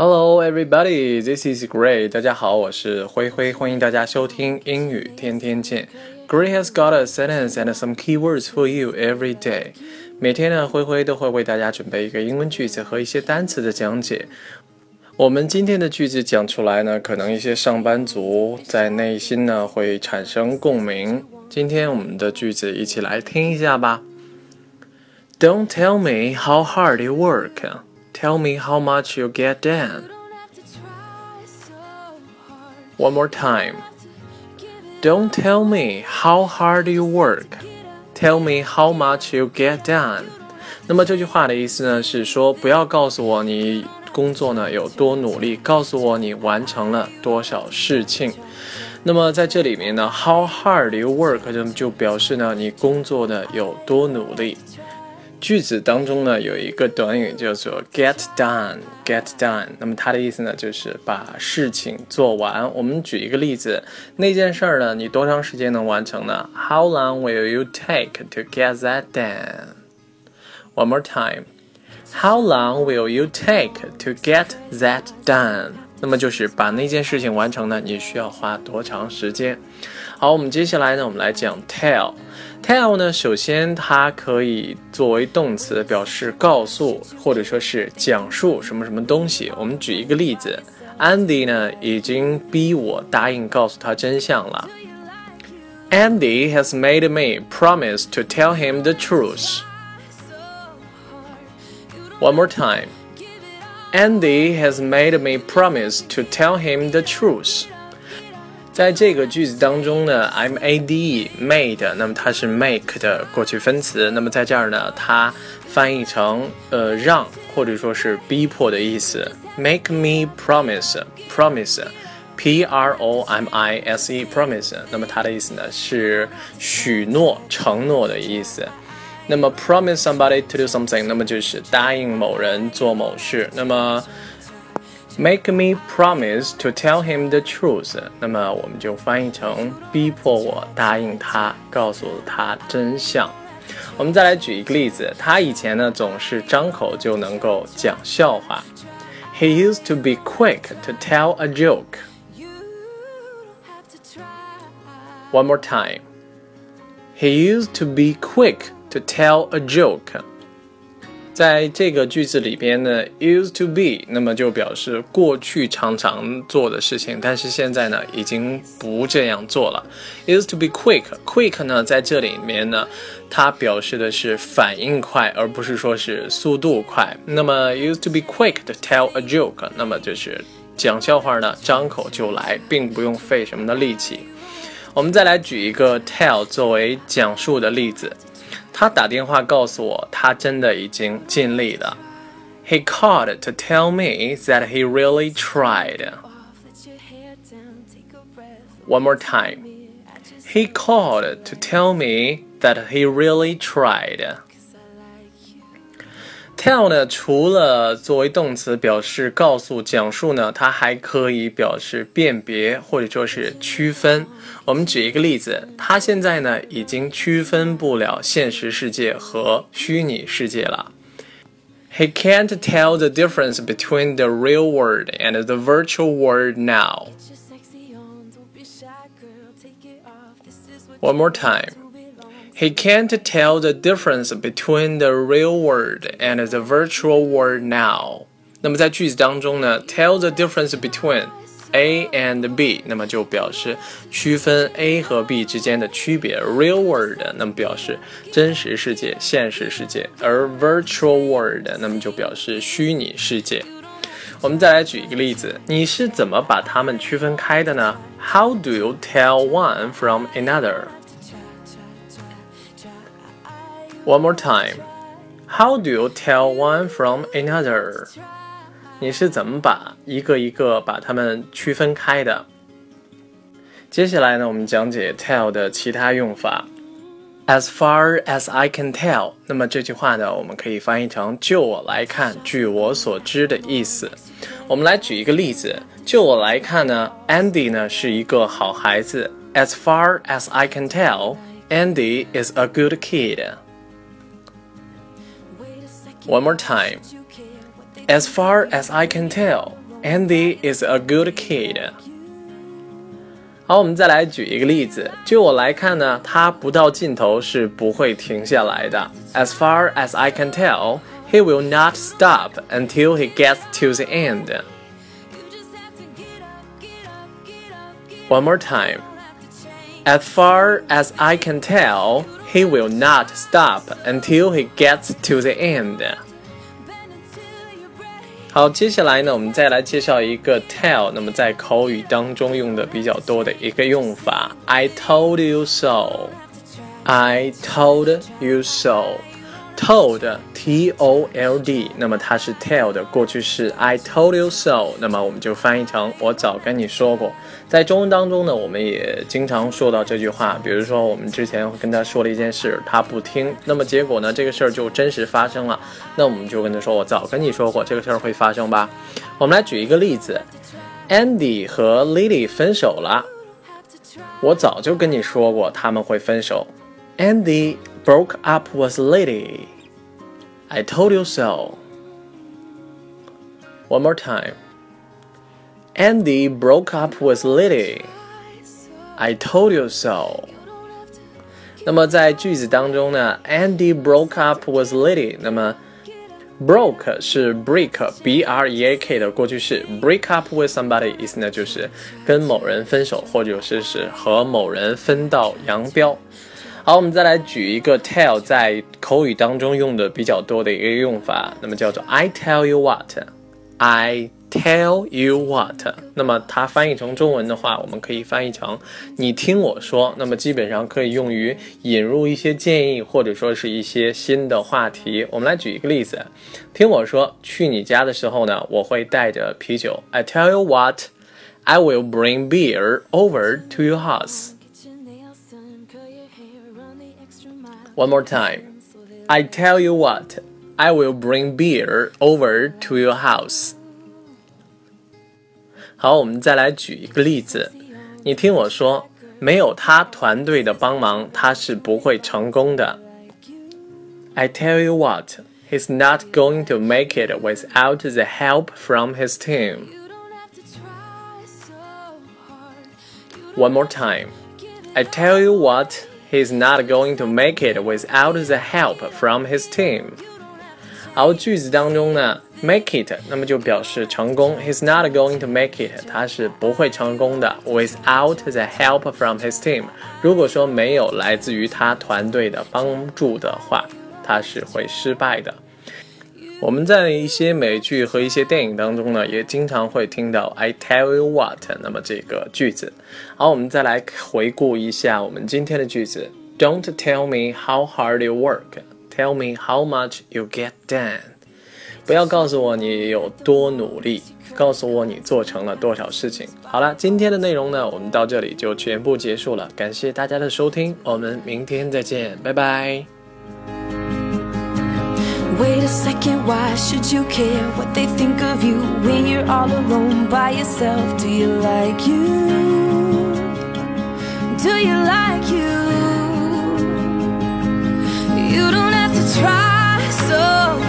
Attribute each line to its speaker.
Speaker 1: Hello, everybody. This is Gray. 大家好，我是灰灰，欢迎大家收听英语天天见。Gray has got a sentence and some keywords for you every day. 每天呢，灰灰都会为大家准备一个英文句子和一些单词的讲解。我们今天的句子讲出来呢，可能一些上班族在内心呢会产生共鸣。今天我们的句子一起来听一下吧。Don't tell me how hard you work. Tell me how much you get done. One more time. Don't tell me how hard you work. Tell me how much you get done. 那么这句话的意思呢，是说不要告诉我你工作呢有多努力，告诉我你完成了多少事情。那么在这里面呢，how hard you work 就就表示呢你工作的有多努力。句子当中呢有一个短语叫做 get done，get done。那么它的意思呢就是把事情做完。我们举一个例子，那件事儿呢你多长时间能完成呢？How long will you take to get that done? One more time. How long will you take to get that done? 那么就是把那件事情完成呢，你需要花多长时间？好，我们接下来呢，我们来讲 tell。Tell 呢，首先它可以作为动词，表示告诉或者说是讲述什么什么东西。我们举一个例子，Andy 呢已经逼我答应告诉他真相了。Andy has made me promise to tell him the truth. One more time. Andy has made me promise to tell him the truth. 在这个句子当中呢，made made，那么它是 make 的过去分词。那么在这儿呢，它翻译成呃让或者说是逼迫的意思。Make me promise，promise，p r o m i s e promise。那么它的意思呢是许诺、承诺的意思。那么 promise somebody to do something，那么就是答应某人做某事。那么 Make me promise to tell him the truth。那么我们就翻译成逼迫我答应他，告诉他真相。我们再来举一个例子，他以前呢总是张口就能够讲笑话。He used to be quick to tell a joke. One more time. He used to be quick to tell a joke. 在这个句子里边呢，used to be，那么就表示过去常常做的事情，但是现在呢已经不这样做了。used to be quick，quick 呢在这里面呢，它表示的是反应快，而不是说是速度快。那么 used to be quick to tell a joke，那么就是讲笑话呢，张口就来，并不用费什么的力气。我们再来举一个 tell 作为讲述的例子。他打电话告诉我，他真的已经尽力了。He called to tell me that he really tried. One more time. He called to tell me that he really tried. Tell 呢，除了作为动词表示告诉、讲述呢，它还可以表示辨别或者说是区分。我们举一个例子，他现在呢已经区分不了现实世界和虚拟世界了。He can't tell the difference between the real world and the virtual world now. One more time. He can't tell the difference between the real world and the virtual world now。那么在句子当中呢，tell the difference between A and B，那么就表示区分 A 和 B 之间的区别。Real world，那么表示真实世界、现实世界；而 virtual world，那么就表示虚拟世界。我们再来举一个例子，你是怎么把它们区分开的呢？How do you tell one from One more time. How do you tell one from another? 你是怎么把一个一个把它们区分开的？接下来呢，我们讲解 tell 的其他用法。As far as I can tell，那么这句话呢，我们可以翻译成就我来看，据我所知的意思。我们来举一个例子，就我来看呢，Andy 呢是一个好孩子。As far as I can tell，Andy is a good kid。One more time. As far as I can tell, Andy is a good kid. 好，我们再来举一个例子。就我来看呢，他不到尽头是不会停下来的。As far as I can tell, he will not stop until he gets to the end. One more time. As far as I can tell, he will not stop until he gets to the end. 好，接下来呢，我们再来介绍一个 tell，那么在口语当中用的比较多的一个用法。I told you so. I told you so. Told, T-O-L-D，那么它是 tell 的过去式。I told you so，那么我们就翻译成我早跟你说过。在中文当中呢，我们也经常说到这句话。比如说，我们之前跟他说了一件事，他不听，那么结果呢，这个事儿就真实发生了。那我们就跟他说，我早跟你说过这个事儿会发生吧。我们来举一个例子，Andy 和 Lily 分手了。我早就跟你说过他们会分手。Andy。broke up with Lily. I told you so. One more time. Andy broke up with Lily. I told you so. 那么在句子当中呢，Andy broke up with Lily。那么 broke 是 break b r e a k 的过去式，break up with somebody 意思呢就是跟某人分手，或者是是和某人分道扬镳。 好，我们再来举一个 tell 在口语当中用的比较多的一个用法，那么叫做 I tell you what，I tell you what。那么它翻译成中文的话，我们可以翻译成你听我说。那么基本上可以用于引入一些建议，或者说是一些新的话题。我们来举一个例子，听我说，去你家的时候呢，我会带着啤酒。I tell you what，I will bring beer over to your house。One more time. I tell you what, I will bring beer over to your house. 好，我们再来举一个例子。你听我说，没有他团队的帮忙，他是不会成功的。I tell you what, he's not going to make it without the help from his team. One more time. I tell you what, He's not going to make it without the help from his team。好，句子当中呢，make it，那么就表示成功。He's not going to make it，他是不会成功的。Without the help from his team，如果说没有来自于他团队的帮助的话，他是会失败的。 我们在一些美剧和一些电影当中呢，也经常会听到 "I tell you what"，那么这个句子。好，我们再来回顾一下我们今天的句子。Don't tell me how hard you work, tell me how much you get done。不要告诉我你有多努力，告诉我你做成了多少事情。好了，今天的内容呢，我们到这里就全部结束了。感谢大家的收听，我们明天再见，拜拜。Wait a second, why should you care what they think of you when you're all alone by yourself? Do you like you? Do you like you? You don't have to try so